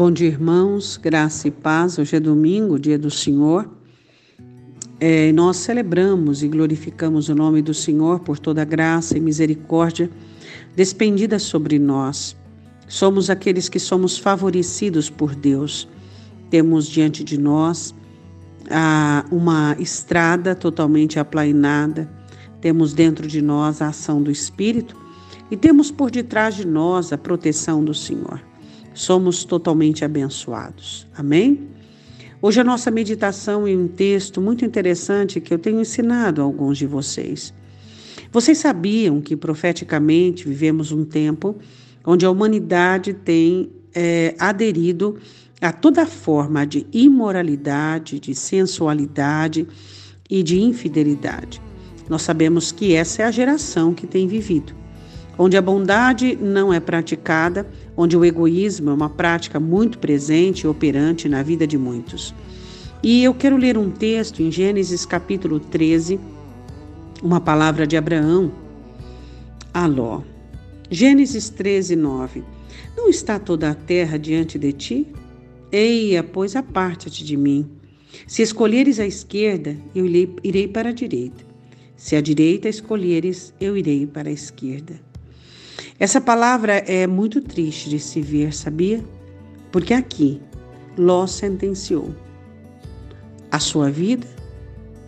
Bom dia, irmãos, graça e paz. Hoje é domingo, dia do Senhor. É, nós celebramos e glorificamos o nome do Senhor por toda a graça e misericórdia despendida sobre nós. Somos aqueles que somos favorecidos por Deus. Temos diante de nós ah, uma estrada totalmente aplainada, temos dentro de nós a ação do Espírito e temos por detrás de nós a proteção do Senhor somos totalmente abençoados. Amém? Hoje a nossa meditação em um texto muito interessante que eu tenho ensinado a alguns de vocês. Vocês sabiam que profeticamente vivemos um tempo onde a humanidade tem é, aderido a toda forma de imoralidade, de sensualidade e de infidelidade. Nós sabemos que essa é a geração que tem vivido onde a bondade não é praticada, onde o egoísmo é uma prática muito presente e operante na vida de muitos. E eu quero ler um texto em Gênesis capítulo 13, uma palavra de Abraão a Ló. Gênesis 13, 9. Não está toda a terra diante de ti? Eia, pois aparta-te de mim. Se escolheres a esquerda, eu irei para a direita. Se a direita escolheres, eu irei para a esquerda. Essa palavra é muito triste de se ver, sabia? Porque aqui Ló sentenciou a sua vida,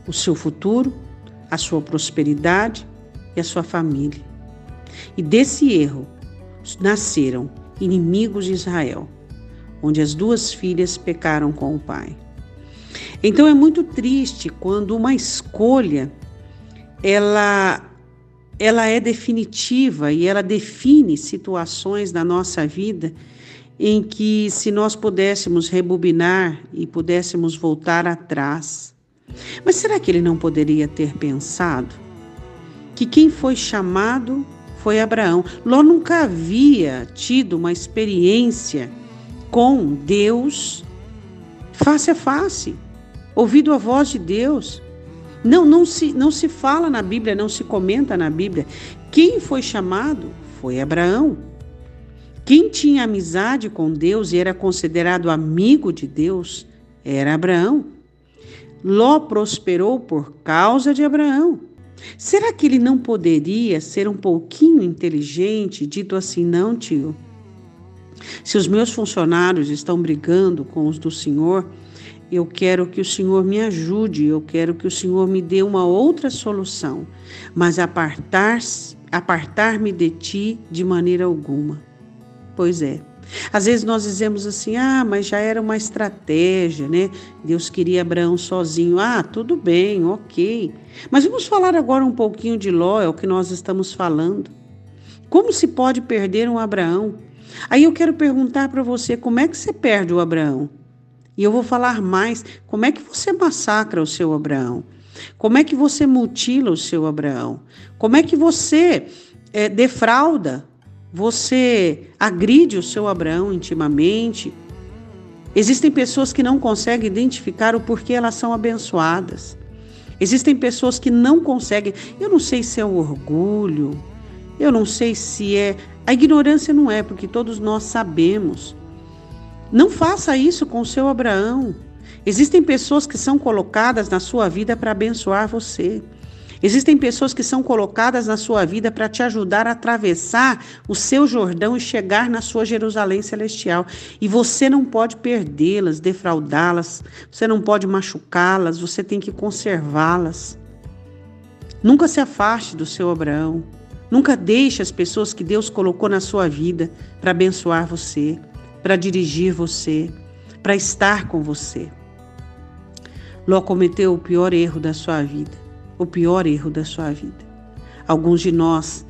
o seu futuro, a sua prosperidade e a sua família. E desse erro nasceram inimigos de Israel, onde as duas filhas pecaram com o pai. Então é muito triste quando uma escolha ela ela é definitiva e ela define situações da nossa vida em que, se nós pudéssemos rebobinar e pudéssemos voltar atrás. Mas será que ele não poderia ter pensado que quem foi chamado foi Abraão? Ló nunca havia tido uma experiência com Deus face a face, ouvido a voz de Deus. Não, não se, não se fala na Bíblia, não se comenta na Bíblia. Quem foi chamado foi Abraão. Quem tinha amizade com Deus e era considerado amigo de Deus era Abraão. Ló prosperou por causa de Abraão. Será que ele não poderia ser um pouquinho inteligente, dito assim, não, tio? Se os meus funcionários estão brigando com os do Senhor, eu quero que o Senhor me ajude, eu quero que o Senhor me dê uma outra solução, mas apartar-me apartar de ti de maneira alguma. Pois é. Às vezes nós dizemos assim: ah, mas já era uma estratégia, né? Deus queria Abraão sozinho. Ah, tudo bem, ok. Mas vamos falar agora um pouquinho de Ló, é o que nós estamos falando. Como se pode perder um Abraão? Aí eu quero perguntar para você: como é que você perde o Abraão? E eu vou falar mais como é que você massacra o seu Abraão. Como é que você mutila o seu Abraão? Como é que você é, defrauda? Você agride o seu Abraão intimamente? Existem pessoas que não conseguem identificar o porquê elas são abençoadas. Existem pessoas que não conseguem. Eu não sei se é o orgulho, eu não sei se é. A ignorância não é, porque todos nós sabemos. Não faça isso com o seu Abraão. Existem pessoas que são colocadas na sua vida para abençoar você. Existem pessoas que são colocadas na sua vida para te ajudar a atravessar o seu Jordão e chegar na sua Jerusalém celestial. E você não pode perdê-las, defraudá-las, você não pode machucá-las, você tem que conservá-las. Nunca se afaste do seu Abraão. Nunca deixe as pessoas que Deus colocou na sua vida para abençoar você para dirigir você, para estar com você. Ló cometeu o pior erro da sua vida, o pior erro da sua vida. Alguns de nós,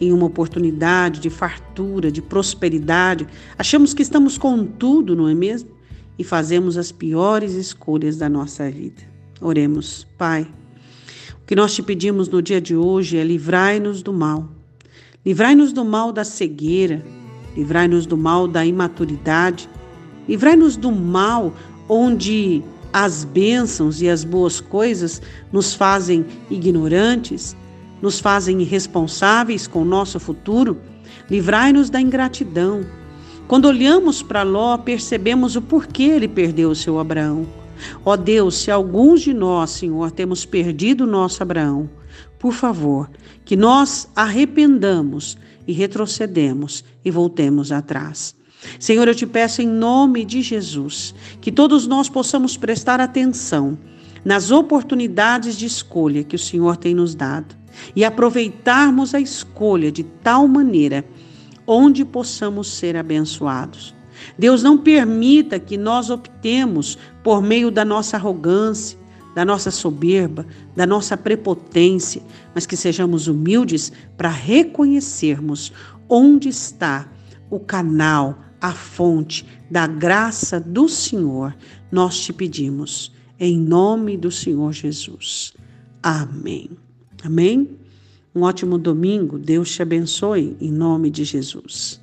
em uma oportunidade de fartura, de prosperidade, achamos que estamos com tudo, não é mesmo? E fazemos as piores escolhas da nossa vida. Oremos, Pai. O que nós te pedimos no dia de hoje é livrai-nos do mal. Livrai-nos do mal da cegueira, livrai-nos do mal da imaturidade, livrai-nos do mal onde as bênçãos e as boas coisas nos fazem ignorantes, nos fazem irresponsáveis com o nosso futuro. Livrai-nos da ingratidão. Quando olhamos para Ló, percebemos o porquê ele perdeu o seu Abraão. Ó Deus, se alguns de nós, Senhor, temos perdido o nosso Abraão, por favor, que nós arrependamos e retrocedemos e voltemos atrás. Senhor, eu te peço em nome de Jesus que todos nós possamos prestar atenção nas oportunidades de escolha que o Senhor tem nos dado e aproveitarmos a escolha de tal maneira onde possamos ser abençoados. Deus não permita que nós optemos por meio da nossa arrogância, da nossa soberba, da nossa prepotência, mas que sejamos humildes para reconhecermos onde está o canal, a fonte da graça do Senhor. Nós te pedimos, em nome do Senhor Jesus. Amém. Amém? Um ótimo domingo. Deus te abençoe em nome de Jesus.